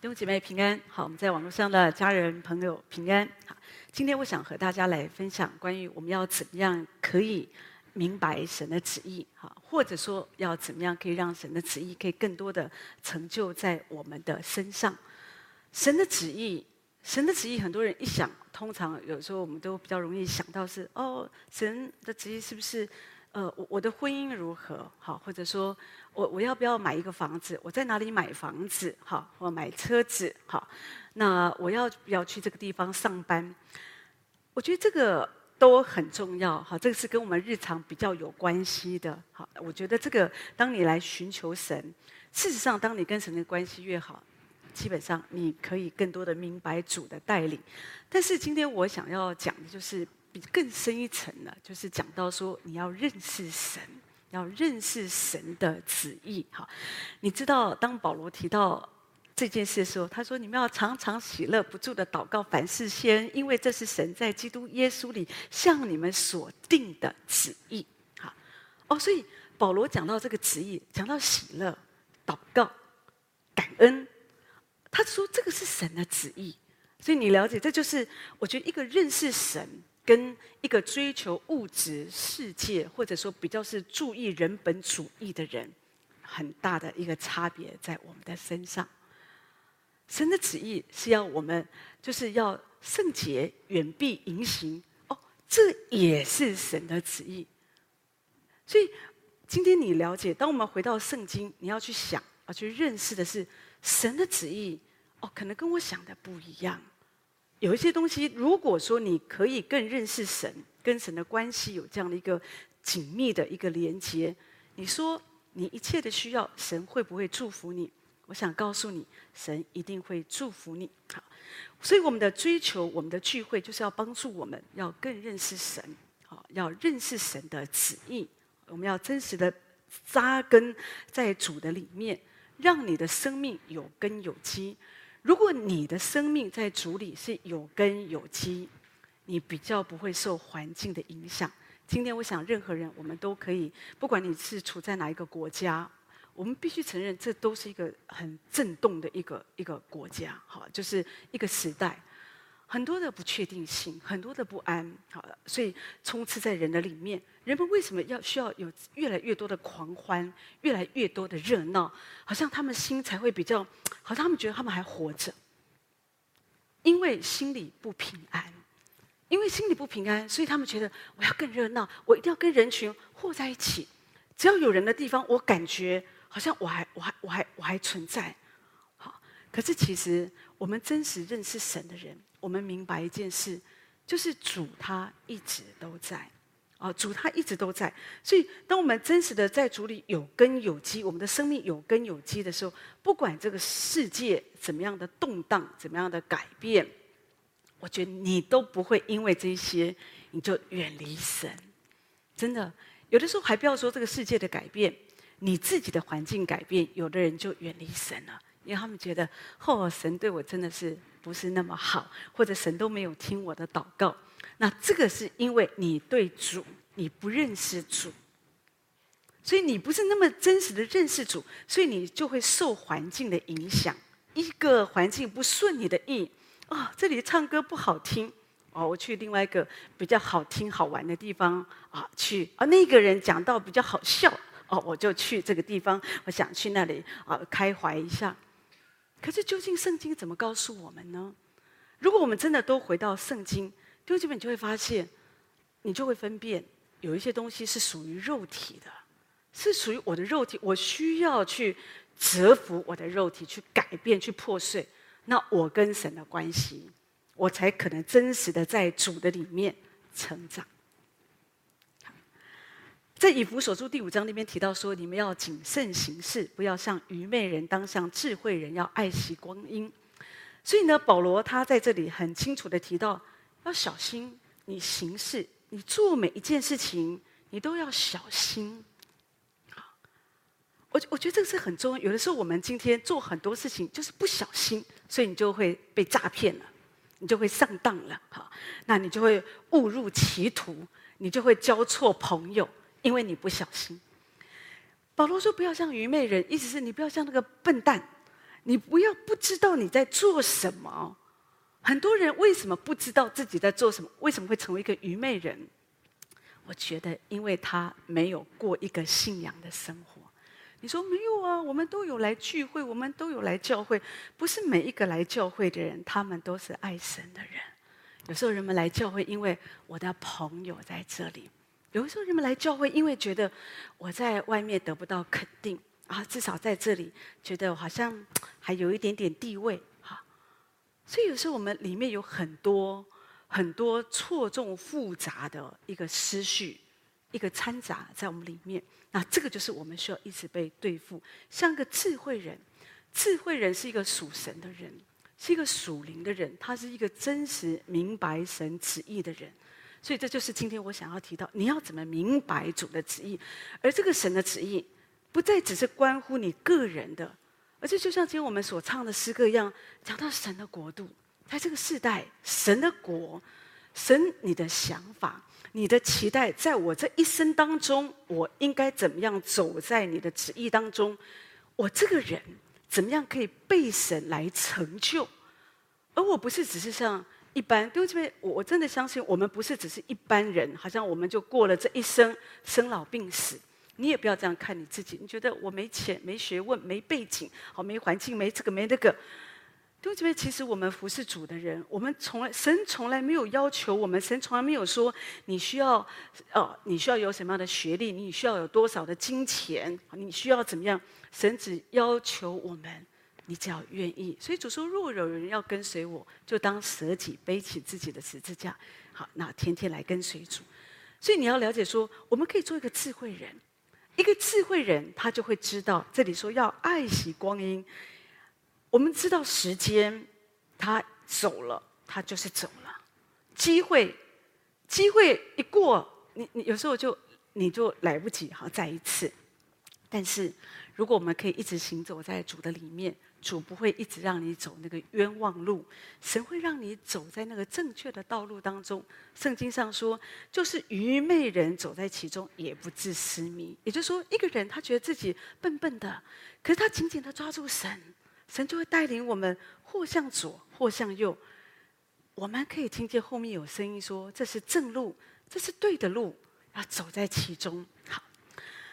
弟兄姐妹平安，好，我们在网络上的家人朋友平安。好，今天我想和大家来分享关于我们要怎么样可以明白神的旨意，哈，或者说要怎么样可以让神的旨意可以更多的成就在我们的身上。神的旨意，神的旨意，很多人一想，通常有时候我们都比较容易想到是哦，神的旨意是不是？呃，我我的婚姻如何？好，或者说我我要不要买一个房子？我在哪里买房子？好，或买车子？好，那我要不要去这个地方上班？我觉得这个都很重要。好，这个是跟我们日常比较有关系的。好，我觉得这个当你来寻求神，事实上，当你跟神的关系越好，基本上你可以更多的明白主的带领。但是今天我想要讲的就是。比更深一层呢，就是讲到说，你要认识神，要认识神的旨意。哈，你知道，当保罗提到这件事的时候，他说：“你们要常常喜乐，不住的祷告，凡事谢恩，因为这是神在基督耶稣里向你们所定的旨意。”哈，哦，所以保罗讲到这个旨意，讲到喜乐、祷告、感恩，他说这个是神的旨意。所以你了解，这就是我觉得一个认识神。跟一个追求物质世界，或者说比较是注意人本主义的人，很大的一个差别在我们的身上。神的旨意是要我们，就是要圣洁、远避淫行。哦，这也是神的旨意。所以今天你了解，当我们回到圣经，你要去想，要去认识的是神的旨意。哦，可能跟我想的不一样。有一些东西，如果说你可以更认识神，跟神的关系有这样的一个紧密的一个连接，你说你一切的需要，神会不会祝福你？我想告诉你，神一定会祝福你。好，所以我们的追求，我们的聚会，就是要帮助我们要更认识神，好，要认识神的旨意。我们要真实的扎根在主的里面，让你的生命有根有基。如果你的生命在主里是有根有基，你比较不会受环境的影响。今天我想，任何人我们都可以，不管你是处在哪一个国家，我们必须承认，这都是一个很震动的一个一个国家，好，就是一个时代。很多的不确定性，很多的不安，好，所以充斥在人的里面。人们为什么要需要有越来越多的狂欢，越来越多的热闹？好像他们心才会比较，好像他们觉得他们还活着。因为心里不平安，因为心里不平安，所以他们觉得我要更热闹，我一定要跟人群和在一起。只要有人的地方，我感觉好像我还我还我还我还存在。好，可是其实我们真实认识神的人。我们明白一件事，就是主他一直都在，啊，主他一直都在。所以，当我们真实的在主里有根有基，我们的生命有根有基的时候，不管这个世界怎么样的动荡，怎么样的改变，我觉得你都不会因为这些你就远离神。真的，有的时候还不要说这个世界的改变，你自己的环境改变，有的人就远离神了，因为他们觉得，哦，神对我真的是。不是那么好，或者神都没有听我的祷告，那这个是因为你对主你不认识主，所以你不是那么真实的认识主，所以你就会受环境的影响。一个环境不顺你的意，啊、哦，这里唱歌不好听，哦，我去另外一个比较好听好玩的地方啊去，啊，那个人讲到比较好笑，哦，我就去这个地方，我想去那里啊开怀一下。可是究竟圣经怎么告诉我们呢？如果我们真的都回到圣经，就基本你就会发现，你就会分辨有一些东西是属于肉体的，是属于我的肉体，我需要去折服我的肉体，去改变，去破碎。那我跟神的关系，我才可能真实的在主的里面成长。在以弗所书第五章那边提到说，你们要谨慎行事，不要像愚昧人，当像智慧人，要爱惜光阴。所以呢，保罗他在这里很清楚的提到，要小心你行事，你做每一件事情，你都要小心。我我觉得这个是很重要。有的时候我们今天做很多事情就是不小心，所以你就会被诈骗了，你就会上当了。哈，那你就会误入歧途，你就会交错朋友。因为你不小心，保罗说不要像愚昧人，意思是你不要像那个笨蛋，你不要不知道你在做什么。很多人为什么不知道自己在做什么？为什么会成为一个愚昧人？我觉得，因为他没有过一个信仰的生活。你说没有啊？我们都有来聚会，我们都有来教会。不是每一个来教会的人，他们都是爱神的人。有时候人们来教会，因为我的朋友在这里；有时候人们来教会，因为觉得我在外面得不到肯定啊，至少在这里觉得好像还有一点点地位。哈所以有时候我们里面有很多很多错综复杂的一个思绪，一个掺杂在我们里面。那这个就是我们需要一直被对付。像个智慧人，智慧人是一个属神的人，是一个属灵的人，他是一个真实明白神旨意的人。所以这就是今天我想要提到，你要怎么明白主的旨意，而这个神的旨意不再只是关乎你个人的。而且，就像今天我们所唱的诗歌一样，讲到神的国度，在这个世代，神的国，神你的想法、你的期待，在我这一生当中，我应该怎么样走在你的旨意当中？我这个人怎么样可以被神来成就？而我不是只是像一般，因为这边我我真的相信，我们不是只是一般人，好像我们就过了这一生，生老病死。你也不要这样看你自己。你觉得我没钱、没学问、没背景，好没环境、没这个没那个。对不对？其实我们服侍主的人，我们从来神从来没有要求我们，神从来没有说你需要哦，你需要有什么样的学历，你需要有多少的金钱，你需要怎么样？神只要求我们，你只要愿意。所以主说，若有人要跟随我，就当舍己，背起自己的十字架。好，那天天来跟随主。所以你要了解说，我们可以做一个智慧人。一个智慧人，他就会知道，这里说要爱惜光阴。我们知道时间，他走了，他就是走了。机会，机会一过，你你有时候就你就来不及好再一次。但是，如果我们可以一直行走在主的里面。主不会一直让你走那个冤枉路，神会让你走在那个正确的道路当中。圣经上说，就是愚昧人走在其中，也不致失迷。也就是说，一个人他觉得自己笨笨的，可是他紧紧的抓住神，神就会带领我们或向左，或向右。我们可以听见后面有声音说：“这是正路，这是对的路，要走在其中。”好，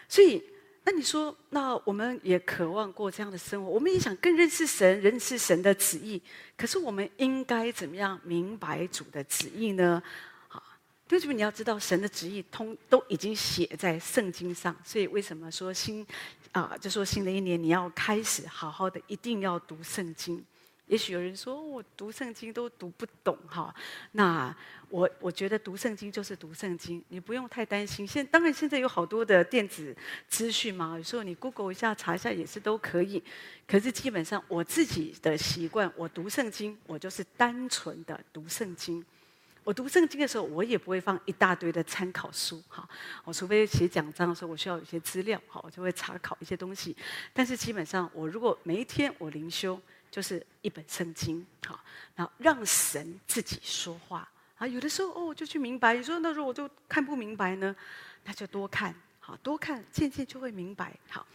所以。那你说，那我们也渴望过这样的生活，我们也想更认识神，认识神的旨意。可是我们应该怎么样明白主的旨意呢？好，就是你要知道神的旨意通都已经写在圣经上，所以为什么说新啊，就说新的一年你要开始好好的，一定要读圣经。也许有人说，我读圣经都读不懂哈，那我我觉得读圣经就是读圣经，你不用太担心。现当然现在有好多的电子资讯嘛，有时候你 Google 一下查一下也是都可以。可是基本上我自己的习惯，我读圣经，我就是单纯的读圣经。我读圣经的时候，我也不会放一大堆的参考书哈，我除非写讲章的时候，我需要有些资料，好，我就会查考一些东西。但是基本上，我如果每一天我灵修。就是一本圣经，好，然后让神自己说话啊。有的时候哦，就去明白。你说那时候我就看不明白呢，那就多看，好，多看，渐渐就会明白。好，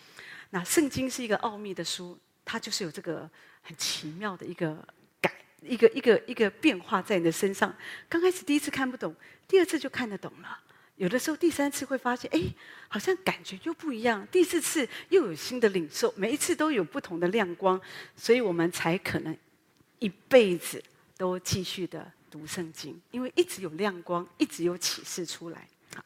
那圣经是一个奥秘的书，它就是有这个很奇妙的一个改，一个一个一个变化在你的身上。刚开始第一次看不懂，第二次就看得懂了。有的时候第三次会发现，哎，好像感觉又不一样。第四次又有新的领受，每一次都有不同的亮光，所以我们才可能一辈子都继续的读圣经，因为一直有亮光，一直有启示出来。好，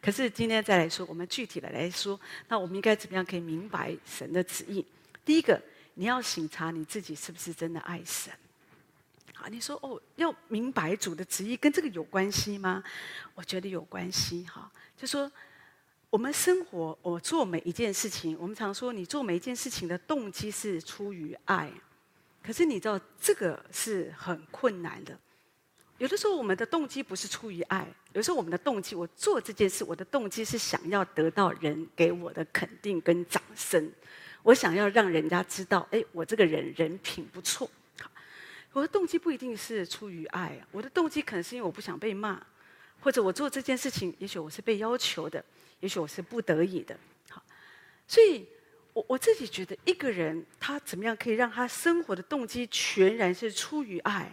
可是今天再来说，我们具体的来说，那我们应该怎么样可以明白神的旨意？第一个，你要省察你自己是不是真的爱神。你说哦，要明白主的旨意跟这个有关系吗？我觉得有关系。哈，就说我们生活，我做每一件事情，我们常说你做每一件事情的动机是出于爱，可是你知道这个是很困难的。有的时候我们的动机不是出于爱，有时候我们的动机，我做这件事，我的动机是想要得到人给我的肯定跟掌声，我想要让人家知道，哎，我这个人人品不错。我的动机不一定是出于爱，我的动机可能是因为我不想被骂，或者我做这件事情，也许我是被要求的，也许我是不得已的。好，所以我我自己觉得，一个人他怎么样可以让他生活的动机全然是出于爱？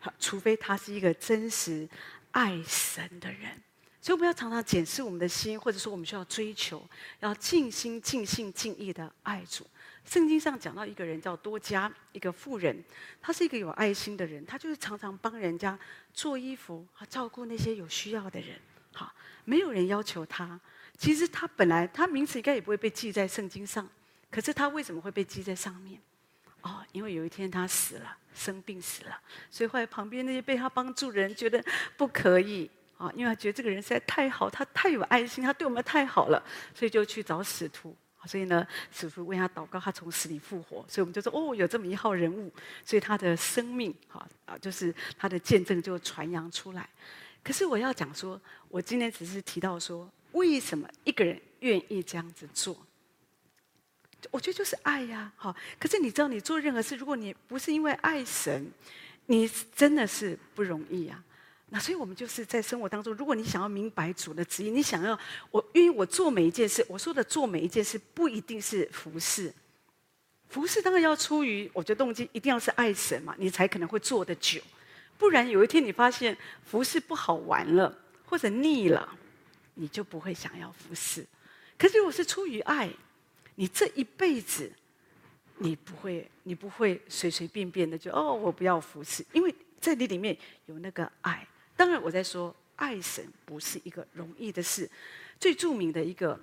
好，除非他是一个真实爱神的人。所以我们要常常检视我们的心，或者说我们需要追求，要尽心、尽性、尽意的爱主。圣经上讲到一个人叫多加，一个富人，他是一个有爱心的人，他就是常常帮人家做衣服，和照顾那些有需要的人。好，没有人要求他。其实他本来他名字应该也不会被记在圣经上，可是他为什么会被记在上面？哦，因为有一天他死了，生病死了，所以后来旁边那些被他帮助的人觉得不可以啊，因为他觉得这个人实在太好，他太有爱心，他对我们太好了，所以就去找使徒。所以呢，使徒为他祷告，他从死里复活。所以我们就说，哦，有这么一号人物，所以他的生命，哈啊，就是他的见证就传扬出来。可是我要讲说，我今天只是提到说，为什么一个人愿意这样子做？我觉得就是爱呀，好。可是你知道，你做任何事，如果你不是因为爱神，你真的是不容易呀。那所以我们就是在生活当中，如果你想要明白主的旨意，你想要我，因为我做每一件事，我说的做每一件事不一定是服侍，服侍当然要出于我觉得动机一定要是爱神嘛，你才可能会做得久。不然有一天你发现服侍不好玩了，或者腻了，你就不会想要服侍。可是如果是出于爱，你这一辈子，你不会，你不会随随便便的就哦，我不要服侍，因为在你里面有那个爱。当然我在说爱神不是一个容易的事。最著名的一个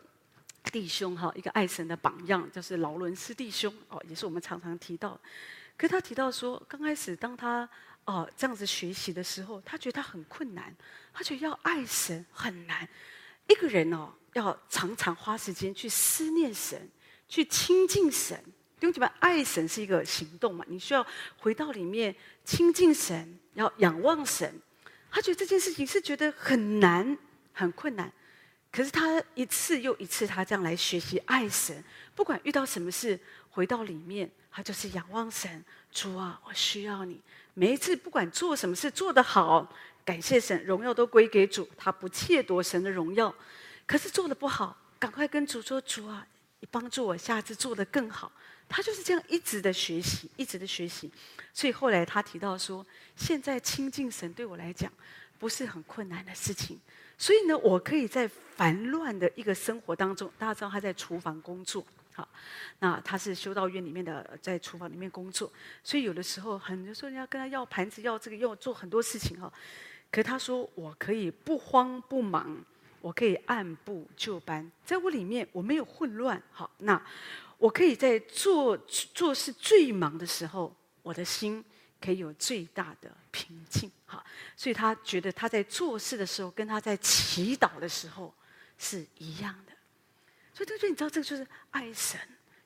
弟兄哈，一个爱神的榜样就是劳伦斯弟兄哦，也是我们常常提到。可他提到说，刚开始当他哦这样子学习的时候，他觉得他很困难，他觉得要爱神很难。一个人哦，要常常花时间去思念神。去亲近神，弟兄姐妹，爱神是一个行动嘛？你需要回到里面亲近神，要仰望神。他觉得这件事情是觉得很难、很困难，可是他一次又一次，他这样来学习爱神。不管遇到什么事，回到里面，他就是仰望神。主啊，我需要你。每一次不管做什么事做得好，感谢神，荣耀都归给主。他不窃夺神的荣耀，可是做得不好，赶快跟主说：主啊。你帮助我下次做得更好，他就是这样一直的学习，一直的学习。所以后来他提到说，现在亲近神对我来讲不是很困难的事情。所以呢，我可以在烦乱的一个生活当中，大家知道他在厨房工作，好，那他是修道院里面的，在厨房里面工作。所以有的时候，很多时候人家跟他要盘子，要这个，要做很多事情哈。可他说，我可以不慌不忙。我可以按部就班，在我里面我没有混乱。好，那我可以在做做事最忙的时候，我的心可以有最大的平静。好，所以他觉得他在做事的时候，跟他在祈祷的时候是一样的。所以，他说：“你知道，这个就是爱神，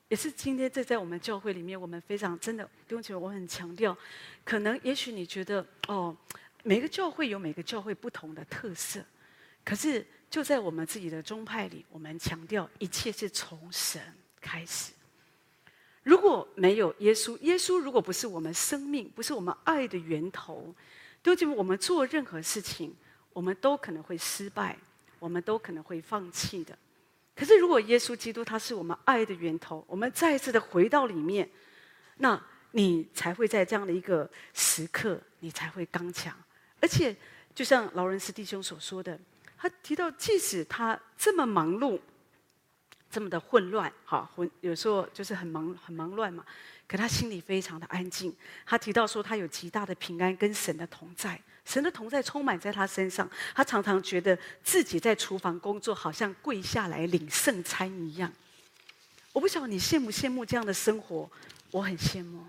也是今天这在我们教会里面，我们非常真的弟兄姐妹，我很强调。可能也许你觉得哦，每个教会有每个教会不同的特色，可是。”就在我们自己的宗派里，我们强调一切是从神开始。如果没有耶稣，耶稣如果不是我们生命，不是我们爱的源头，究竟我们做任何事情，我们都可能会失败，我们都可能会放弃的。可是，如果耶稣基督他是我们爱的源头，我们再一次的回到里面，那你才会在这样的一个时刻，你才会刚强。而且，就像劳伦斯弟兄所说的。他提到，即使他这么忙碌，这么的混乱，哈，混有时候就是很忙很忙乱嘛，可他心里非常的安静。他提到说，他有极大的平安跟神的同在，神的同在充满在他身上。他常常觉得自己在厨房工作，好像跪下来领圣餐一样。我不晓得你羡不羡慕这样的生活，我很羡慕。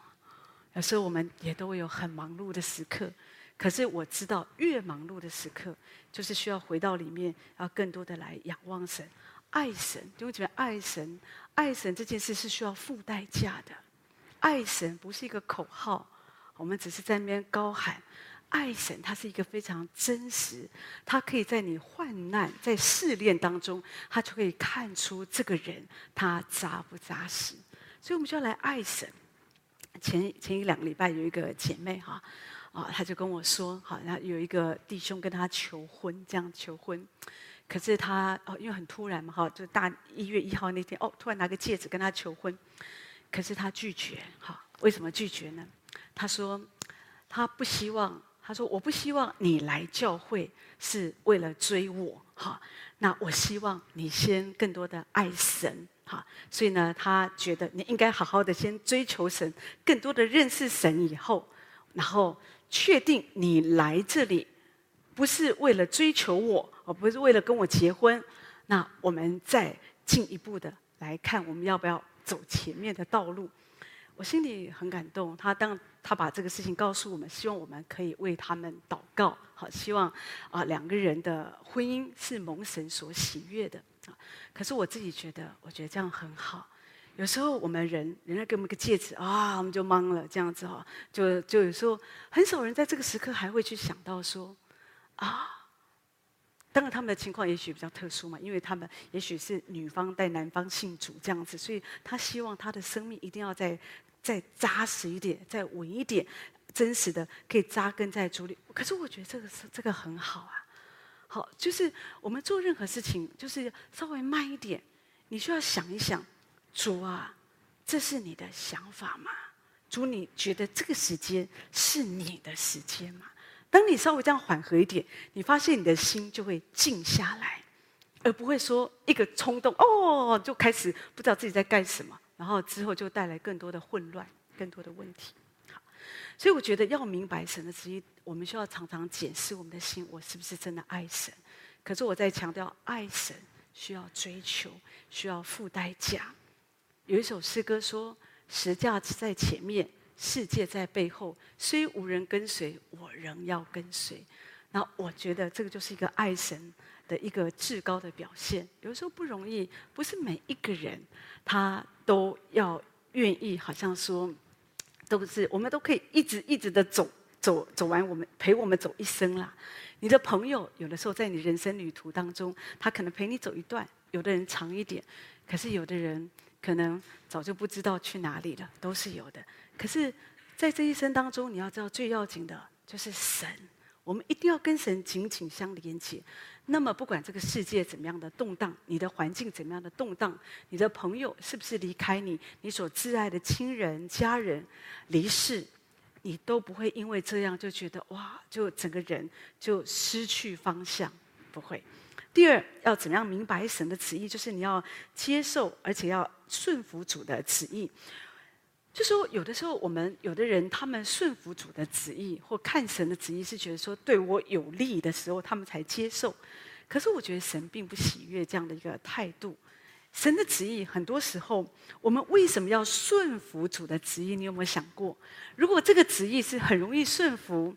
有时候我们也都会有很忙碌的时刻。可是我知道，越忙碌的时刻，就是需要回到里面，要更多的来仰望神、爱神。因为觉得爱神、爱神这件事是需要付代价的。爱神不是一个口号，我们只是在那边高喊。爱神，它是一个非常真实，它可以在你患难、在试炼当中，它就可以看出这个人他扎不扎实。所以，我们就要来爱神。前前一两个礼拜有一个姐妹哈。啊，她就跟我说，好，然后有一个弟兄跟她求婚，这样求婚，可是他哦，因为很突然嘛，哈，就大一月一号那天，哦，突然拿个戒指跟他求婚，可是他拒绝，哈，为什么拒绝呢？他说他不希望，他说我不希望你来教会是为了追我，哈，那我希望你先更多的爱神，哈，所以呢，他觉得你应该好好的先追求神，更多的认识神以后，然后确定你来这里。不是为了追求我，不是为了跟我结婚，那我们再进一步的来看，我们要不要走前面的道路？我心里很感动。他当他把这个事情告诉我们，希望我们可以为他们祷告。好，希望啊两个人的婚姻是蒙神所喜悦的。啊，可是我自己觉得，我觉得这样很好。有时候我们人，人家给我们个戒指啊，我们就懵了，这样子哈，就就有时候很少人在这个时刻还会去想到说。啊，当然他们的情况也许比较特殊嘛，因为他们也许是女方带男方信主这样子，所以他希望他的生命一定要再再扎实一点，再稳一点，真实的可以扎根在主里。可是我觉得这个是这个很好啊，好，就是我们做任何事情，就是稍微慢一点，你需要想一想，主啊，这是你的想法吗？主，你觉得这个时间是你的时间吗？当你稍微这样缓和一点，你发现你的心就会静下来，而不会说一个冲动哦，就开始不知道自己在干什么，然后之后就带来更多的混乱、更多的问题。好，所以我觉得要明白神的旨意，我们需要常常检视我们的心，我是不是真的爱神？可是我在强调，爱神需要追求，需要付代价。有一首诗歌说：“十架在前面。”世界在背后，虽无人跟随，我仍要跟随。那我觉得这个就是一个爱神的一个至高的表现。有时候不容易，不是每一个人他都要愿意，好像说都是我们都可以一直一直的走走走完我们陪我们走一生啦。你的朋友有的时候在你人生旅途当中，他可能陪你走一段，有的人长一点，可是有的人可能早就不知道去哪里了，都是有的。可是，在这一生当中，你要知道最要紧的就是神。我们一定要跟神紧紧相连接。那么，不管这个世界怎么样的动荡，你的环境怎么样的动荡，你的朋友是不是离开你，你所挚爱的亲人、家人离世，你都不会因为这样就觉得哇，就整个人就失去方向，不会。第二，要怎么样明白神的旨意？就是你要接受，而且要顺服主的旨意。就说有的时候，我们有的人他们顺服主的旨意，或看神的旨意，是觉得说对我有利的时候，他们才接受。可是我觉得神并不喜悦这样的一个态度。神的旨意很多时候，我们为什么要顺服主的旨意？你有没有想过？如果这个旨意是很容易顺服，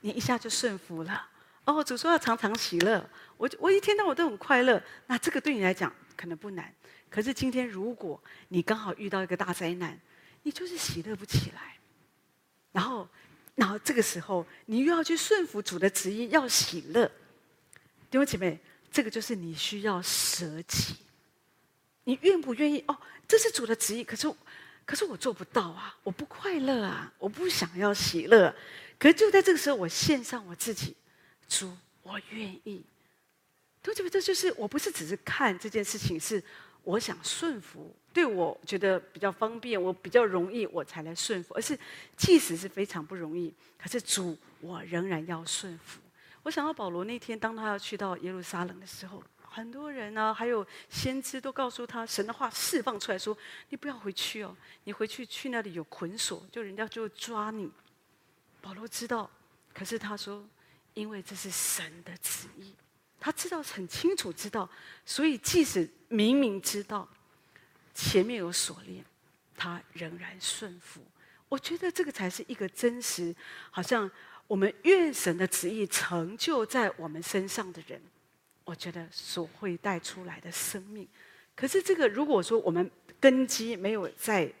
你一下就顺服了。哦，主说要常常喜乐，我我一天到晚都很快乐，那这个对你来讲可能不难。可是今天如果你刚好遇到一个大灾难，你就是喜乐不起来，然后，然后这个时候，你又要去顺服主的旨意，要喜乐。弟兄姐妹，这个就是你需要舍己。你愿不愿意？哦，这是主的旨意，可是，可是我做不到啊，我不快乐啊，我不想要喜乐。可是就在这个时候，我献上我自己，主，我愿意。弟兄姐妹，这就是我不是只是看这件事情是。我想顺服，对我觉得比较方便，我比较容易，我才来顺服。而是即使是非常不容易，可是主，我仍然要顺服。我想到保罗那天，当他要去到耶路撒冷的时候，很多人呢、还有先知都告诉他，神的话释放出来说：“你不要回去哦，你回去去那里有捆锁，就人家就会抓你。”保罗知道，可是他说：“因为这是神的旨意。”他知道很清楚，知道，所以即使明明知道前面有锁链，他仍然顺服。我觉得这个才是一个真实，好像我们愿神的旨意成就在我们身上的人，我觉得所会带出来的生命。可是这个，如果说我们根基没有在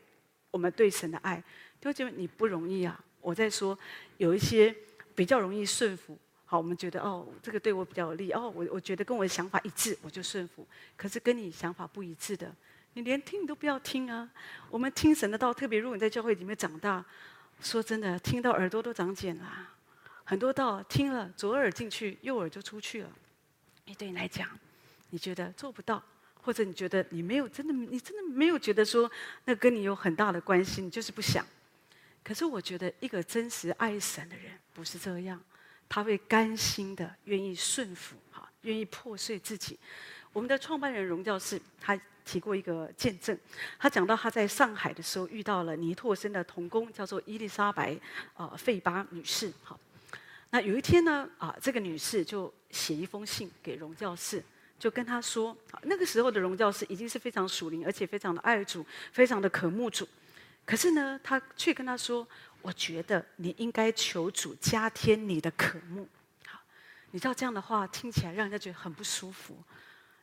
我们对神的爱，就觉得你不容易啊。我在说有一些比较容易顺服。好，我们觉得哦，这个对我比较有利哦，我我觉得跟我的想法一致，我就顺服。可是跟你想法不一致的，你连听你都不要听啊！我们听神的道，特别如果你在教会里面长大，说真的，听到耳朵都长茧啦。很多道听了，左耳进去，右耳就出去了。你对你来讲，你觉得做不到，或者你觉得你没有真的，你真的没有觉得说那跟你有很大的关系，你就是不想。可是我觉得一个真实爱神的人不是这样，他会甘心的愿意顺服，哈，愿意破碎自己。我们的创办人荣教士他提过一个见证，他讲到他在上海的时候遇到了尼拓生的童工，叫做伊丽莎白啊费巴女士，哈。那有一天呢，啊，这个女士就写一封信给荣教士，就跟他说，那个时候的荣教士已经是非常属灵，而且非常的爱主，非常的渴慕主。可是呢，他却跟他说：“我觉得你应该求主加添你的渴慕。”好，你知道这样的话听起来让人家觉得很不舒服。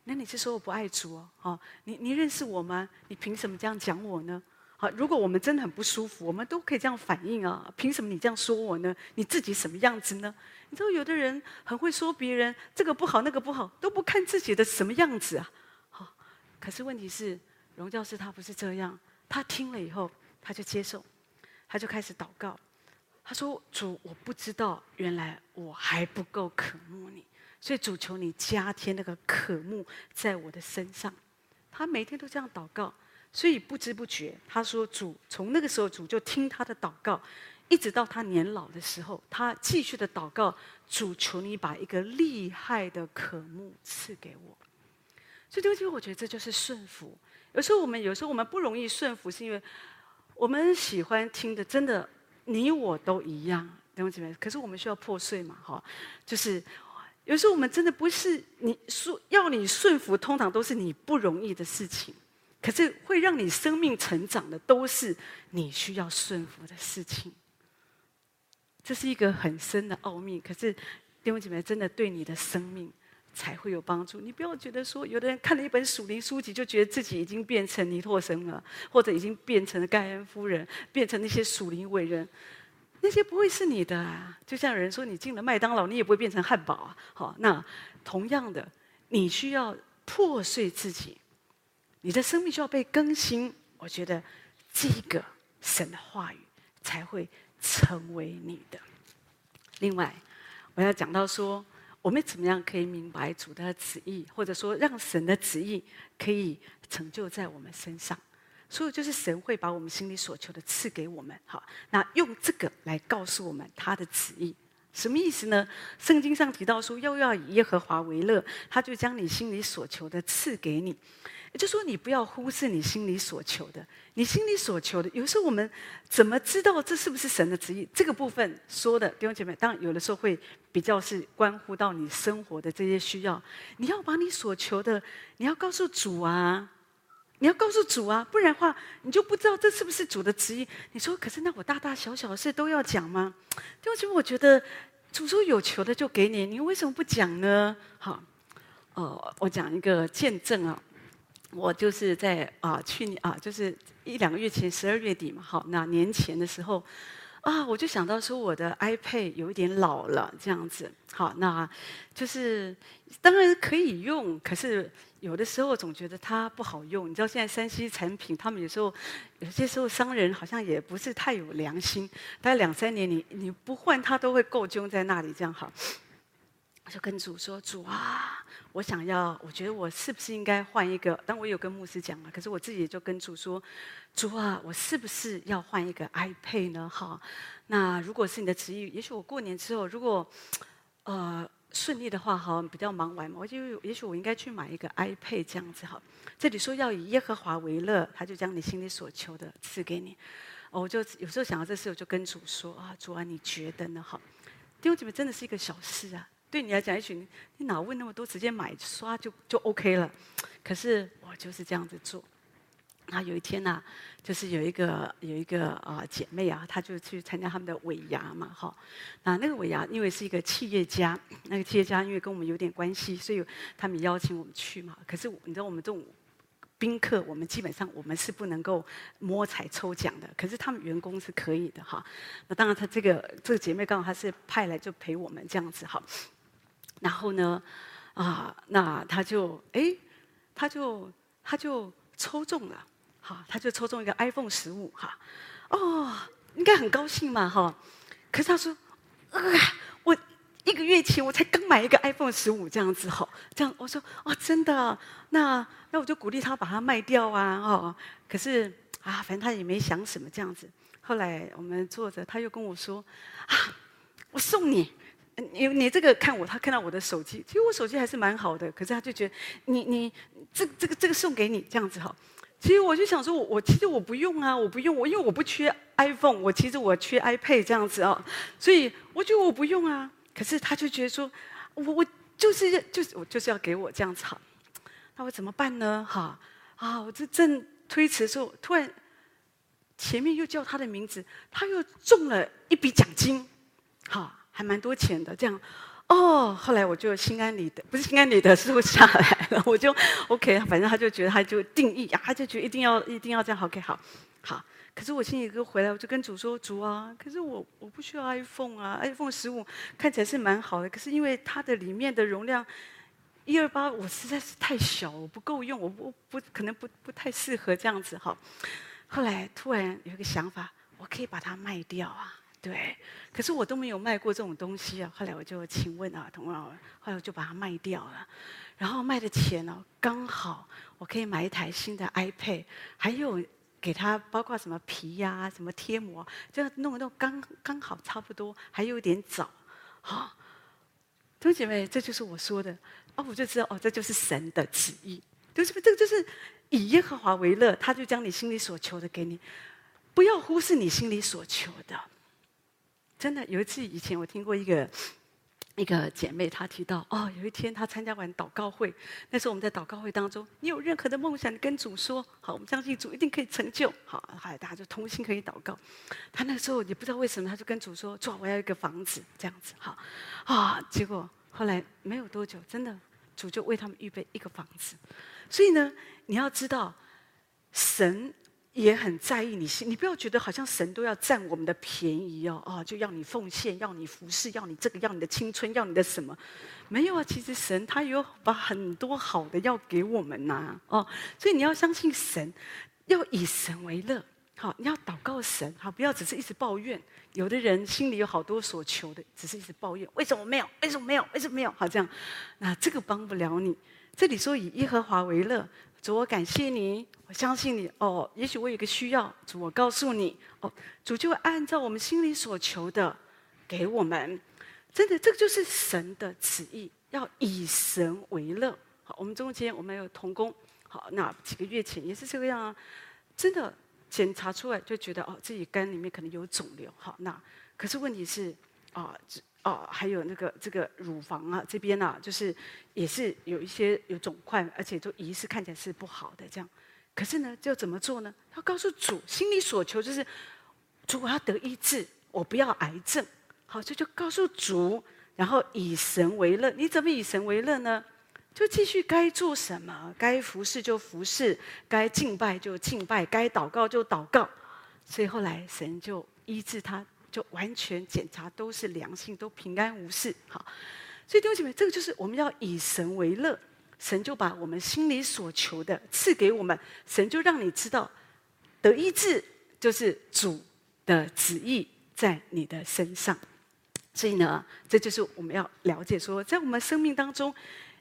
那你是说我不爱主哦？好，你你认识我吗？你凭什么这样讲我呢？好，如果我们真的很不舒服，我们都可以这样反应啊。凭什么你这样说我呢？你自己什么样子呢？你知道有的人很会说别人这个不好那个不好，都不看自己的什么样子啊。好，可是问题是，荣教师他不是这样，他听了以后他就接受，他就开始祷告。他说：“主，我不知道，原来我还不够渴慕你，所以主求你加添那个渴慕在我的身上。”他每天都这样祷告。所以不知不觉，他说主从那个时候主就听他的祷告，一直到他年老的时候，他继续的祷告，主求你把一个厉害的渴慕赐给我。所以这个，我觉得这就是顺服。有时候我们有时候我们不容易顺服，是因为我们喜欢听的真的你我都一样，懂我意思没？可是我们需要破碎嘛，哈，就是有时候我们真的不是你说要你顺服，通常都是你不容易的事情。可是会让你生命成长的，都是你需要顺服的事情。这是一个很深的奥秘。可是弟兄姐妹，真的对你的生命才会有帮助。你不要觉得说，有的人看了一本属灵书籍，就觉得自己已经变成尼拓生了，或者已经变成了盖恩夫人，变成那些属灵伟人。那些不会是你的啊。就像有人说，你进了麦当劳，你也不会变成汉堡啊。好，那同样的，你需要破碎自己。你的生命需要被更新，我觉得这个神的话语才会成为你的。另外，我要讲到说，我们怎么样可以明白主的旨意，或者说让神的旨意可以成就在我们身上。所以，就是神会把我们心里所求的赐给我们。好，那用这个来告诉我们他的旨意，什么意思呢？圣经上提到说，又要以耶和华为乐，他就将你心里所求的赐给你。也就是说，你不要忽视你心里所求的。你心里所求的，有时候我们怎么知道这是不是神的旨意？这个部分说的弟兄姐妹，当然有的时候会比较是关乎到你生活的这些需要。你要把你所求的，你要告诉主啊，你要告诉主啊，不然的话，你就不知道这是不是主的旨意。你说，可是那我大大小小的事都要讲吗？弟兄姐妹，我觉得主说有求的就给你，你为什么不讲呢？好，哦，我讲一个见证啊。我就是在啊，去年啊，就是一两个月前，十二月底嘛，好，那年前的时候，啊，我就想到说我的 iPad 有一点老了，这样子，好，那就是当然可以用，可是有的时候总觉得它不好用。你知道现在山西产品，他们有时候有些时候商人好像也不是太有良心，大概两三年你你不换它都会够揪在那里，这样好。我就跟主说：“主啊，我想要，我觉得我是不是应该换一个？但我有跟牧师讲了，可是我自己也就跟主说：主啊，我是不是要换一个 iPad 呢？哈，那如果是你的旨意，也许我过年之后，如果呃顺利的话，哈，比较忙完嘛，我就也许我应该去买一个 iPad 这样子哈。这里说要以耶和华为乐，他就将你心里所求的赐给你。我就有时候想到这事，我就跟主说：啊，主啊，你觉得呢？哈，弟兄姐妹，真的是一个小事啊。”对你来讲，也许你你哪问那么多，直接买刷就就 OK 了。可是我就是这样子做。那有一天呢、就是有一个有一个啊、姐妹啊，她就去参加他们的尾牙嘛，哈。那那个尾牙因为是一个企业家，那个企业家因为跟我们有点关系，所以他们邀请我们去嘛。可是你知道我们这种宾客，我们基本上我们是不能够摸彩抽奖的。可是他们员工是可以的哈。那当然，她这个这个姐妹刚好她是派来就陪我们这样子哈。然后呢，啊，那他就哎，他就他就抽中了，哈，他就抽中一个 iPhone 十五，哈，哦，应该很高兴嘛，哈。可是他说，呃，我一个月前我才刚买一个 iPhone 十五这样子哈，这样我说哦，真的，那那我就鼓励他把它卖掉啊哦。可是啊，反正他也没想什么这样子。后来我们坐着，他又跟我说啊，我送你，你你这个看我，他看到我的手机，其实我手机还是蛮好的，可是他就觉得你你这这个这个送给你这样子哈。其实我就想说我，我其实我不用啊，我不用，我因为我不缺 iPhone，我其实我缺 iPad 这样子哦，所以我觉得我不用啊。可是他就觉得说，我我就是就是我就是要给我这样子好，那我怎么办呢？哈啊，我这正推辞的时候，突然前面又叫他的名字，他又中了一笔奖金，哈，还蛮多钱的这样。哦，后来我就心安理得，不是心安理得，是我下来了，我就 OK，反正他就觉得他就定义啊，他就觉得一定要一定要这样，OK，好，好。可是我心里一个回来，我就跟主说：“主啊，可是我我不需要 iPhone 啊，iPhone 十五看起来是蛮好的，可是因为它的里面的容量一二八，我实在是太小，我不够用，我不不可能不不太适合这样子哈。后来突然有一个想法，我可以把它卖掉啊。”对，可是我都没有卖过这种东西啊。后来我就请问啊，同样，后来我就把它卖掉了，然后卖的钱呢，刚好我可以买一台新的 iPad，还有给他包括什么皮呀、什么贴膜，就弄一弄，刚刚好差不多，还有点早，好，同学姐妹，这就是我说的。哦，我就知道哦，这就是神的旨意，就是这个就是以耶和华为乐，他就将你心里所求的给你，不要忽视你心里所求的。真的有一次，以前我听过一个一个姐妹，她提到哦，有一天她参加完祷告会，那时候我们在祷告会当中，你有任何的梦想，你跟主说，好，我们相信主一定可以成就。好，嗨，大家就同心可以祷告。她那时候也不知道为什么，她就跟主说，主，我要一个房子，这样子，好啊。结果后来没有多久，真的主就为他们预备一个房子。所以呢，你要知道神。也很在意你心，你不要觉得好像神都要占我们的便宜哦，哦，就要你奉献，要你服侍，要你这个，要你的青春，要你的什么？没有啊，其实神他有把很多好的要给我们呐、哦，所以你要相信神，要以神为乐，好，你要祷告神，好，不要只是一直抱怨。有的人心里有好多所求的，只是一直抱怨，为什么没有？为什么没有？为什么没有？好，这样，那这个帮不了你。这里说以耶和华为乐。主，我感谢你，我相信你。哦，也许我有个需要，主，我告诉你，哦，主就按照我们心里所求的给我们。真的，这个就是神的旨意，要以神为乐。好，我们中间我们有同工，好，那几个月前也是这个样啊。真的检查出来就觉得哦，自己肝里面可能有肿瘤。好，那可是问题是啊。哦，哦还有那个这个乳房啊，这边啊，就是也是有一些有肿块，而且都疑似看起来是不好的这样。可是呢，就怎么做呢？要告诉主，心里所求就是主，我要得医治，我不要癌症。好，这就告诉主，然后以神为乐。你怎么以神为乐呢？就继续该做什么，该服侍就服侍，该敬拜就敬拜，该祷告就祷告。所以后来神就医治他。就完全检查都是良性，都平安无事。好，所以弟兄姐妹，这个就是我们要以神为乐，神就把我们心里所求的赐给我们，神就让你知道得医治就是主的旨意在你的身上。所以呢，这就是我们要了解说，在我们生命当中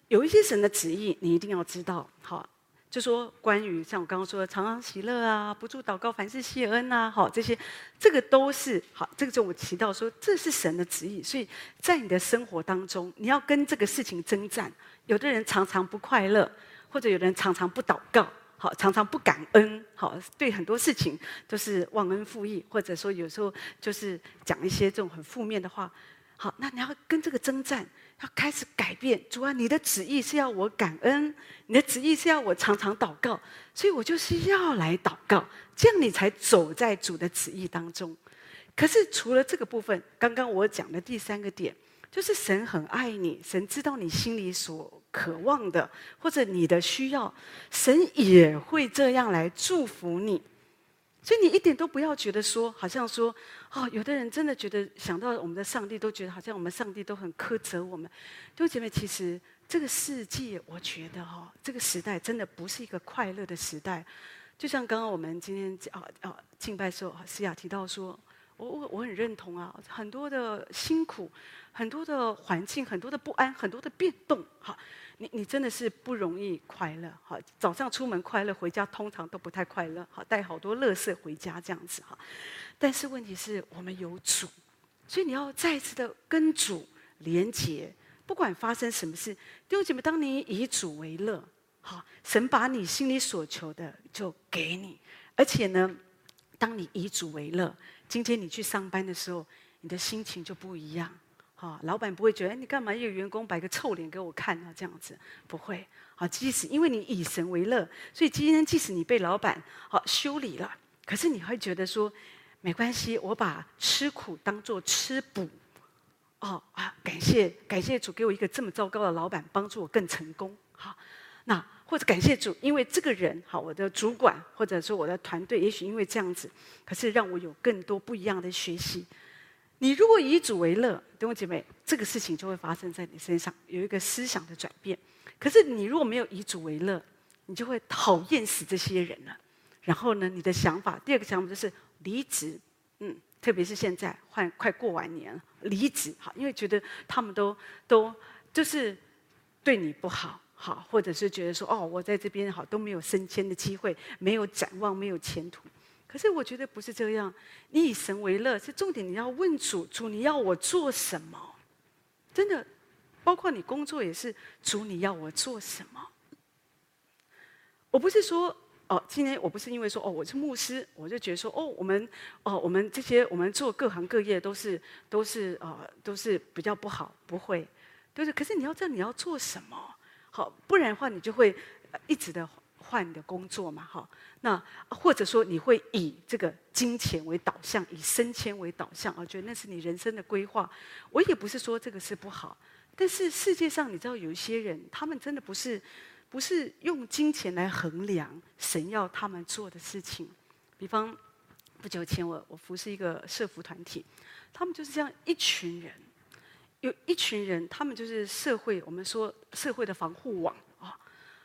有一些神的旨意，你一定要知道。好。就说关于像我刚刚说的，常常喜乐啊，不住祷告，凡事谢恩呐，好，这些，这个都是好，这个就我提到说，这是神的旨意，所以在你的生活当中，你要跟这个事情征战。有的人常常不快乐，或者有的人常常不祷告，好，常常不感恩，好，对很多事情都是忘恩负义，或者说有时候就是讲一些这种很负面的话。好，那你要跟这个征战，要开始改变。主啊，你的旨意是要我感恩，你的旨意是要我常常祷告，所以我就是要来祷告，这样你才走在主的旨意当中。可是除了这个部分，刚刚我讲的第三个点，就是神很爱你，神知道你心里所渴望的，或者你的需要，神也会这样来祝福你。所以你一点都不要觉得说，好像说，哦，有的人真的觉得想到我们的上帝，都觉得好像我们上帝都很苛责我们。弟兄姐妹，其实这个世界，我觉得哈、这个时代真的不是一个快乐的时代。就像刚刚我们今天啊啊敬拜时候，思雅提到说，我我我很认同啊，很多的辛苦，很多的环境，很多的不安，很多的变动，哈，你你真的是不容易快乐，哈，早上出门快乐，回家通常都不太快乐，哈，带好多垃圾回家这样子，哈，但是问题是我们有主，所以你要再一次的跟主连结，不管发生什么事，弟兄姐妹，当你以主为乐，哈，神把你心里所求的就给你，而且呢，当你以主为乐。今天你去上班的时候，你的心情就不一样，哈，老板不会觉得，哎，你干嘛一个员工摆个臭脸给我看呢？这样子不会，啊，即使因为你以神为乐，所以今天即使你被老板好修理了，可是你会觉得说，没关系，我把吃苦当做吃补，哦啊，感谢感谢主给我一个这么糟糕的老板，帮助我更成功，好，那。或者感谢主，因为这个人好，我的主管或者说我的团队，也许因为这样子，可是让我有更多不一样的学习。你如果以主为乐，弟兄姐妹，这个事情就会发生在你身上，有一个思想的转变。可是你如果没有以主为乐，你就会讨厌死这些人了。然后呢，你的想法，第二个想法就是离职，嗯，特别是现在换快过完年了，离职好，因为觉得他们都都就是对你不好。好，或者是觉得说，哦，我在这边好都没有升迁的机会，没有展望，没有前途。可是我觉得不是这样，你以神为乐是重点。你要问主，主你要我做什么？真的，包括你工作也是，主你要我做什么？我不是说，哦，今天我不是因为说，哦，我是牧师，我就觉得说，哦，我们，哦，我们这些我们做各行各业都是都是呃都是比较不好，不会，就是。可是你要知道你要做什么。好，不然的话，你就会一直的换你的工作嘛，哈。那或者说，你会以这个金钱为导向，以升迁为导向，我觉得那是你人生的规划。我也不是说这个是不好，但是世界上你知道有一些人，他们真的不是不是用金钱来衡量神要他们做的事情。比方不久前我我服侍一个社福团体，他们就是这样一群人。有一群人，他们就是社会，我们说社会的防护网啊。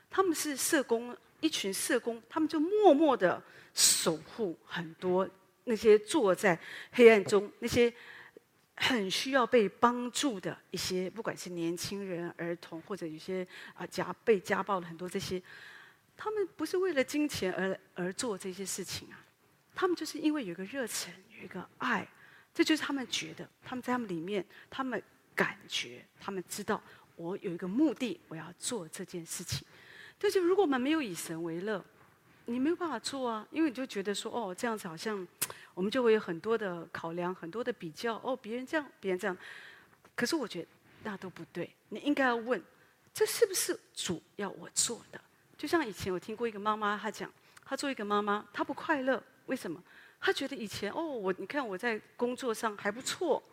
他们是社工，一群社工，他们就默默的守护很多那些坐在黑暗中、那些很需要被帮助的一些，不管是年轻人、儿童，或者有些啊家被家暴的很多这些，他们不是为了金钱而而做这些事情啊，他们就是因为有一个热忱，有一个爱，这就是他们觉得他们在他们里面，他们。感觉他们知道我有一个目的，我要做这件事情。就是如果我们没有以神为乐，你没有办法做啊，因为你就觉得说，哦，这样子好像 我们就会有很多的考量，很多的比较。哦，别人这样，别人这样。可是我觉得那都不对。你应该要问，这是不是主要我做的？就像以前我听过一个妈妈，她讲，她做一个妈妈，她不快乐，为什么？她觉得以前哦，我你看我在工作上还不错。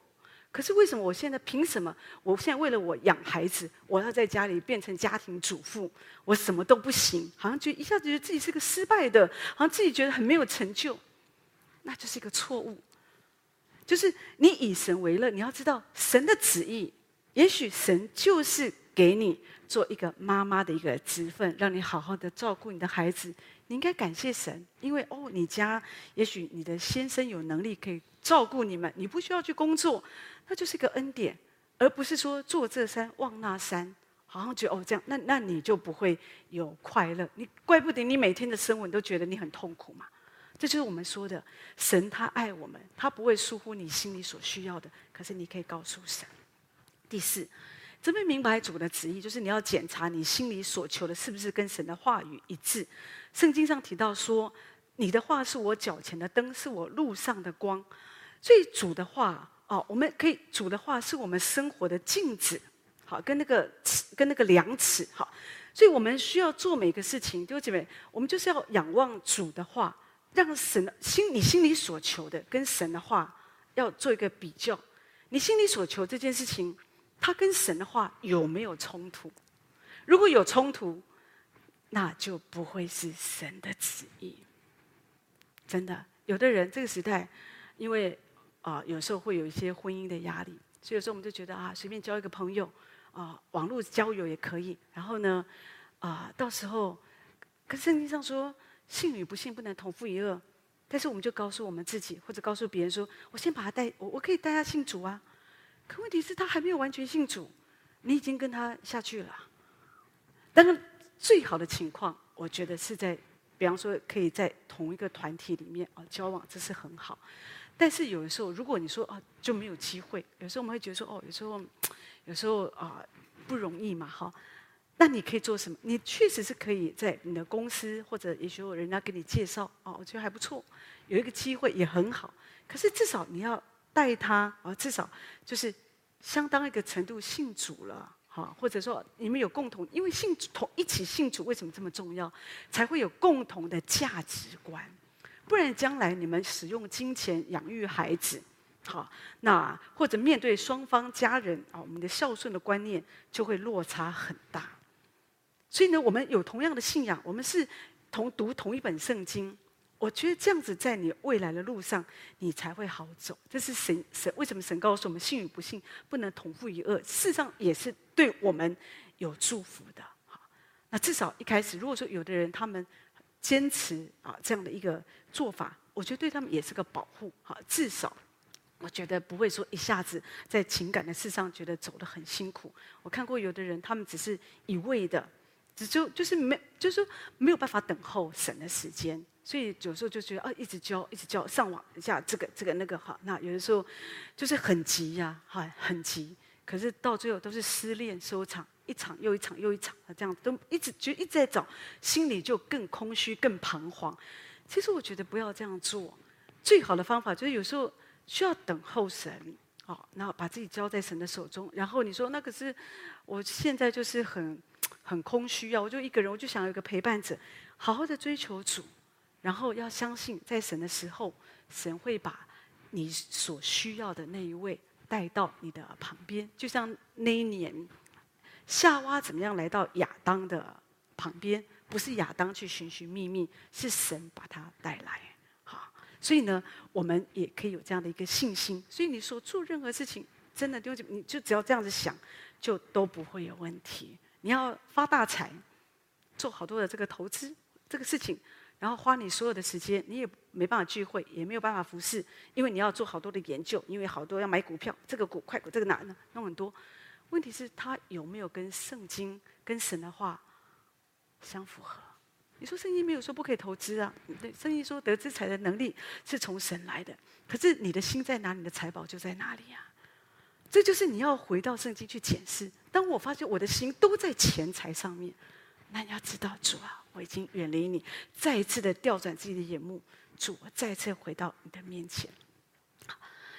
可是为什么我现在凭什么？我现在为了我养孩子，我要在家里变成家庭主妇，我什么都不行，好像就一下子觉得自己是个失败的，好像自己觉得很没有成就，那就是一个错误。就是你以神为乐，你要知道神的旨意，也许神就是给你做一个妈妈的一个职分，让你好好的照顾你的孩子。你应该感谢神，因为哦，你家也许你的先生有能力可以照顾你们，你不需要去工作。那就是一个恩典，而不是说坐这山望那山，好像觉得哦这样，那那你就不会有快乐。你怪不得你每天的生活你都觉得你很痛苦嘛。这就是我们说的，神他爱我们，他不会疏忽你心里所需要的。可是你可以告诉神。第四，这边明白主的旨意，就是你要检查你心里所求的是不是跟神的话语一致。圣经上提到说，你的话是我脚前的灯，是我路上的光。所以主的话。哦，我们可以主的话是我们生活的镜子，好，跟那个尺，跟那个量尺，好，所以我们需要做每个事情，弟兄姐妹，我们就是要仰望主的话，让神的心，你心里所求的跟神的话要做一个比较，你心里所求这件事情，他跟神的话有没有冲突？如果有冲突，那就不会是神的旨意。真的，有的人这个时代，因为。啊、有时候会有一些婚姻的压力，所以有时候我们就觉得啊，随便交一个朋友，啊、网络交友也可以。然后呢，啊、到时候，可是圣经上说，信与不信不能同父一轭。但是我们就告诉我们自己，或者告诉别人说：“我先把他带，我我可以带他信主啊。”可问题是，他还没有完全信主，你已经跟他下去了。当然，最好的情况，我觉得是在，比方说，可以在同一个团体里面啊交往，这是很好。但是有的时候，如果你说啊就没有机会，有时候我们会觉得说哦，有时候，有时候啊不容易嘛，哈。那你可以做什么？你确实是可以在你的公司，或者也许有人家给你介绍哦，我觉得还不错，有一个机会也很好。可是至少你要带他啊，至少就是相当一个程度信主了，哈，或者说你们有共同，因为信同一起信主为什么这么重要？才会有共同的价值观，不然将来你们使用金钱养育孩子，好，那或者面对双方家人啊，我们的孝顺的观念就会落差很大。所以呢，我们有同样的信仰，我们是同读同一本圣经。我觉得这样子，在你未来的路上，你才会好走。这是神神为什么神告诉我们，信与不信不能同负一恶，事实上也是对我们有祝福的。好，那至少一开始，如果说有的人他们坚持啊这样的一个做法，我觉得对他们也是个保护。好，至少我觉得不会说一下子在情感的事上觉得走得很辛苦。我看过有的人，他们只是一味的。只就就是没，就是没有办法等候神的时间，所以有时候就觉得啊，一直教，一直教，上网一下这个这个那个哈，那有的时候就是很急呀，哈，很急，可是到最后都是失恋收场，一场又一场又一场的这样，都一直就一直在找，心里就更空虚、更彷徨。其实我觉得不要这样做，最好的方法就是有时候需要等候神，哦，然后把自己交在神的手中，然后你说那可是我现在就是很。很空虚啊！我就一个人，我就想有一个陪伴者，好好的追求主，然后要相信，在神的时候，神会把你所需要的那一位带到你的旁边。就像那一年，夏娃怎么样来到亚当的旁边？不是亚当去寻寻觅觅，是神把他带来。好，所以呢，我们也可以有这样的一个信心。所以你说做任何事情，真的就你就只要这样子想，就都不会有问题。你要发大财，做好多的这个投资这个事情，然后花你所有的时间，你也没办法聚会，也没有办法服侍，因为你要做好多的研究，因为好多要买股票，这个股快股这个哪呢？弄很多。问题是，他有没有跟圣经、跟神的话相符合？你说圣经没有说不可以投资啊？对，圣经说得之财的能力是从神来的，可是你的心在哪里，你的财宝就在哪里呀、啊？这就是你要回到圣经去检视。当我发现我的心都在钱财上面，那你要知道，主啊，我已经远离你，再一次的调转自己的眼目，主，我再次回到你的面前。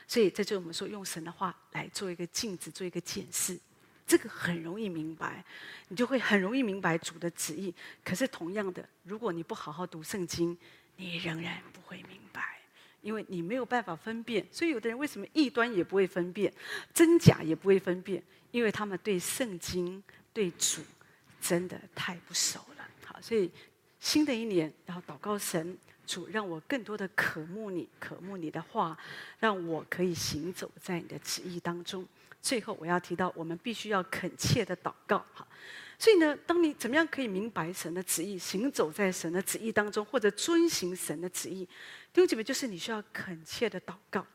所以，这就是我们说用神的话来做一个镜子，做一个检视，这个很容易明白，你就会很容易明白主的旨意。可是，同样的，如果你不好好读圣经，你仍然不会明白。因为你没有办法分辨，所以有的人为什么异端也不会分辨，真假也不会分辨，因为他们对圣经、对主真的太不熟了。好，所以新的一年要祷告神，主让我更多的渴慕你，渴慕你的话，让我可以行走在你的旨意当中。最后我要提到，我们必须要恳切的祷告。好。所以呢，当你怎么样可以明白神的旨意，行走在神的旨意当中，或者遵行神的旨意，弟兄姐妹，就是你需要恳切的祷告。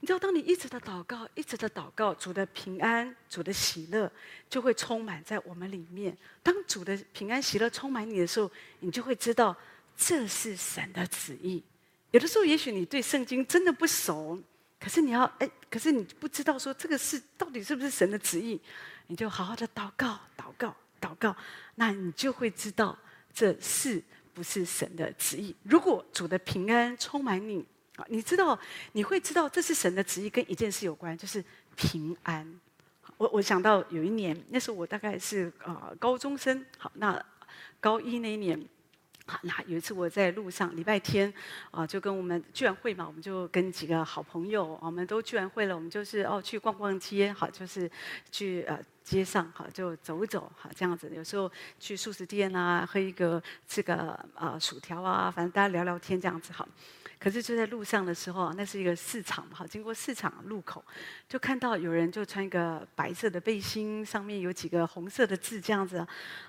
你知道，当你一直的祷告，一直的祷告，主的平安、主的喜乐就会充满在我们里面。当主的平安、喜乐充满你的时候，你就会知道这是神的旨意。有的时候，也许你对圣经真的不熟，可是你要哎，可是你不知道说这个是到底是不是神的旨意，你就好好的祷告，祷告。祷告，那你就会知道这是不是神的旨意。如果主的平安充满你你知道你会知道这是神的旨意，跟一件事有关，就是平安。我我想到有一年，那时候我大概是啊高中生，好，那高一那一年。那有一次我在路上，礼拜天啊，就跟我们聚完会嘛，我们就跟几个好朋友，我们都聚完会了，我们就是哦去逛逛街，好，就是去呃街上，好，就走走，好，这样子。有时候去素食店啊，喝一个这个啊薯条啊，反正大家聊聊天这样子，好。可是就在路上的时候，那是一个市场嘛，哈，经过市场路口，就看到有人就穿一个白色的背心，上面有几个红色的字，这样子。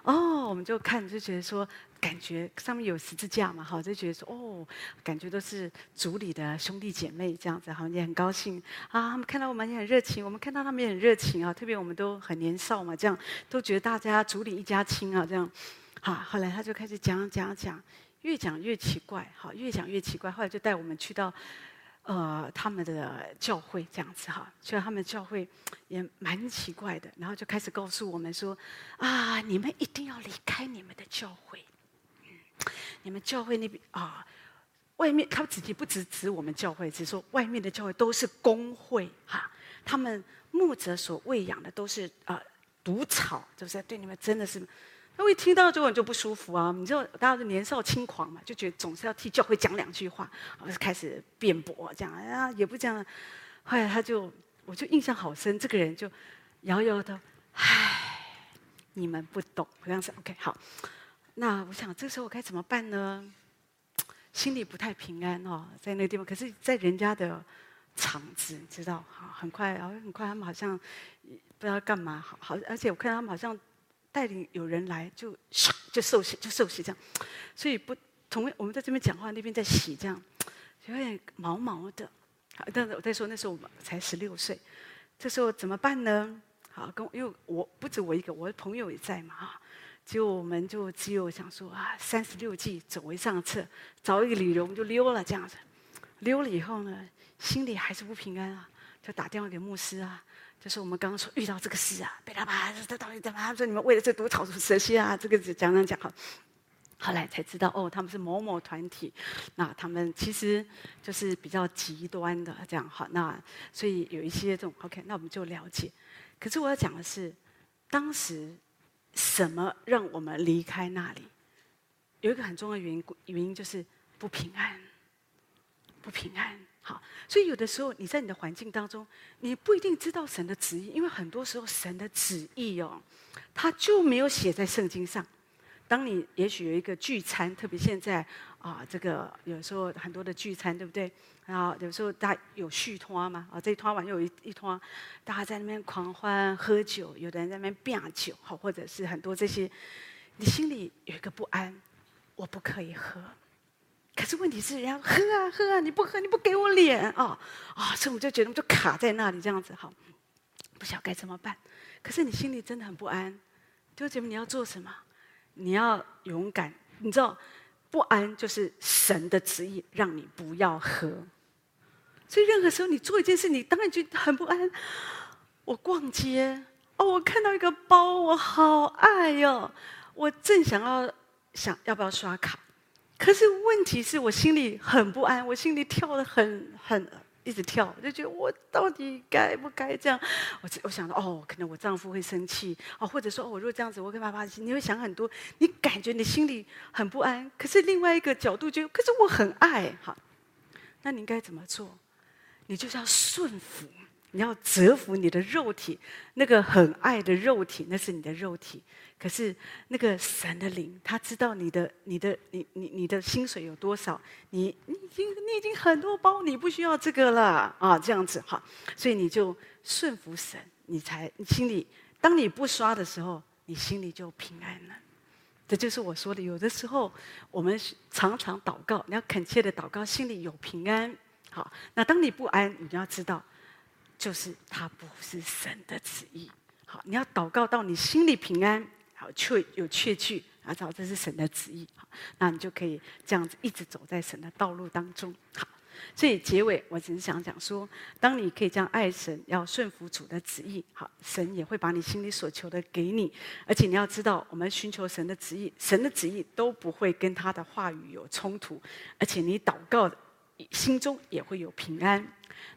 哦，我们就看就觉得说，感觉上面有十字架嘛，哈，就觉得说，哦，感觉都是族里的兄弟姐妹这样子，好也很高兴啊。他们看到我们也很热情，我们看到他们也很热情啊。特别我们都很年少嘛，这样都觉得大家族里一家亲啊，这样。好，后来他就开始讲讲讲。越讲越奇怪，好，越讲越奇怪。后来就带我们去到，呃，他们的教会这样子哈，去到他们教会也蛮奇怪的。然后就开始告诉我们说，啊，你们一定要离开你们的教会，嗯，你们教会那边啊，外面他自己不只指我们教会，只说外面的教会都是公会哈，他们牧者所喂养的都是啊毒草，就是对你们真的是。那我一听到这种就不舒服啊！你知道，大家是年少轻狂嘛，就觉得总是要替教会讲两句话，我就开始辩驳，这样啊，也不这样。后来他就，我就印象好深，这个人就摇摇头，唉，你们不懂，这样子。OK，好。那我想这时候我该怎么办呢？心里不太平安哦，在那个地方，可是在人家的场子，你知道，很快，然后很快他们好像不知道干嘛，好好，而且我看他们好像。带领有人来就就受洗就受洗这样，所以不同我们在这边讲话，那边在洗这样，有点毛毛的。好，但是我在说那时候我们才十六岁，这时候怎么办呢？好，跟因为我不止我一个，我的朋友也在嘛哈。就我们就只有想说啊，三十六计走为上策，找一个理由我们就溜了这样子。溜了以后呢，心里还是不平安啊，就打电话给牧师啊。就是我们刚刚说遇到这个事啊，被他爸这到底怎么？他说你们为了这毒草除蛇蝎啊，这个讲讲讲哈。后来才知道哦，他们是某某团体，那他们其实就是比较极端的这样哈。那所以有一些这种 OK，那我们就了解。可是我要讲的是，当时什么让我们离开那里？有一个很重要的原因，原因就是不平安，不平安。所以有的时候你在你的环境当中，你不一定知道神的旨意，因为很多时候神的旨意哦，他就没有写在圣经上。当你也许有一个聚餐，特别现在啊，这个有时候很多的聚餐，对不对？然后有时候大家有续托嘛，啊，这一摊完又有一一摊，大家在那边狂欢喝酒，有的人在那边变酒，好，或者是很多这些，你心里有一个不安，我不可以喝。可是问题是，人家喝啊喝啊，你不喝你不给我脸啊啊！所以我就觉得我就卡在那里这样子，好，不晓得该怎么办。可是你心里真的很不安，弟兄姐妹，你要做什么？你要勇敢。你知道，不安就是神的旨意，让你不要喝。所以任何时候你做一件事，你当然就很不安。我逛街哦，我看到一个包，我好爱哟、我正想要想要不要刷卡。可是问题是我心里很不安，我心里跳得很很一直跳，就觉得我到底该不该这样？我我想到哦，可能我丈夫会生气哦，或者说哦，我如果这样子，我跟爸爸，你会想很多，你感觉你心里很不安。可是另外一个角度就，可是我很爱，哈，那你应该怎么做？你就是要顺服。你要折服你的肉体，那个很爱的肉体，那是你的肉体。可是那个神的灵，他知道你的、你的、你、你、你的薪水有多少，你、你已经、你已经很多包，你不需要这个了啊，这样子哈。所以你就顺服神，你才你心里，当你不刷的时候，你心里就平安了。这就是我说的，有的时候我们常常祷告，你要恳切的祷告，心里有平安。好，那当你不安，你就要知道。就是他不是神的旨意，好，你要祷告到你心里平安，好，确有确据，啊，知道这是神的旨意，好，那你就可以这样子一直走在神的道路当中，好。所以结尾我只是想讲说，当你可以这样爱神，要顺服主的旨意，好，神也会把你心里所求的给你，而且你要知道，我们寻求神的旨意，神的旨意都不会跟他的话语有冲突，而且你祷告心中也会有平安，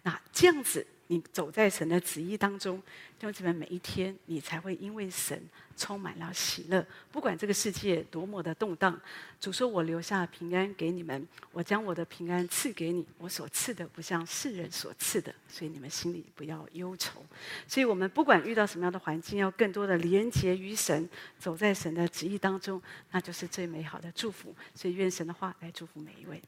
那这样子。你走在神的旨意当中，就这边每一天，你才会因为神充满了喜乐。不管这个世界多么的动荡，主说：“我留下平安给你们，我将我的平安赐给你。我所赐的不像世人所赐的，所以你们心里不要忧愁。”所以，我们不管遇到什么样的环境，要更多的连结于神，走在神的旨意当中，那就是最美好的祝福。所以，愿神的话来祝福每一位。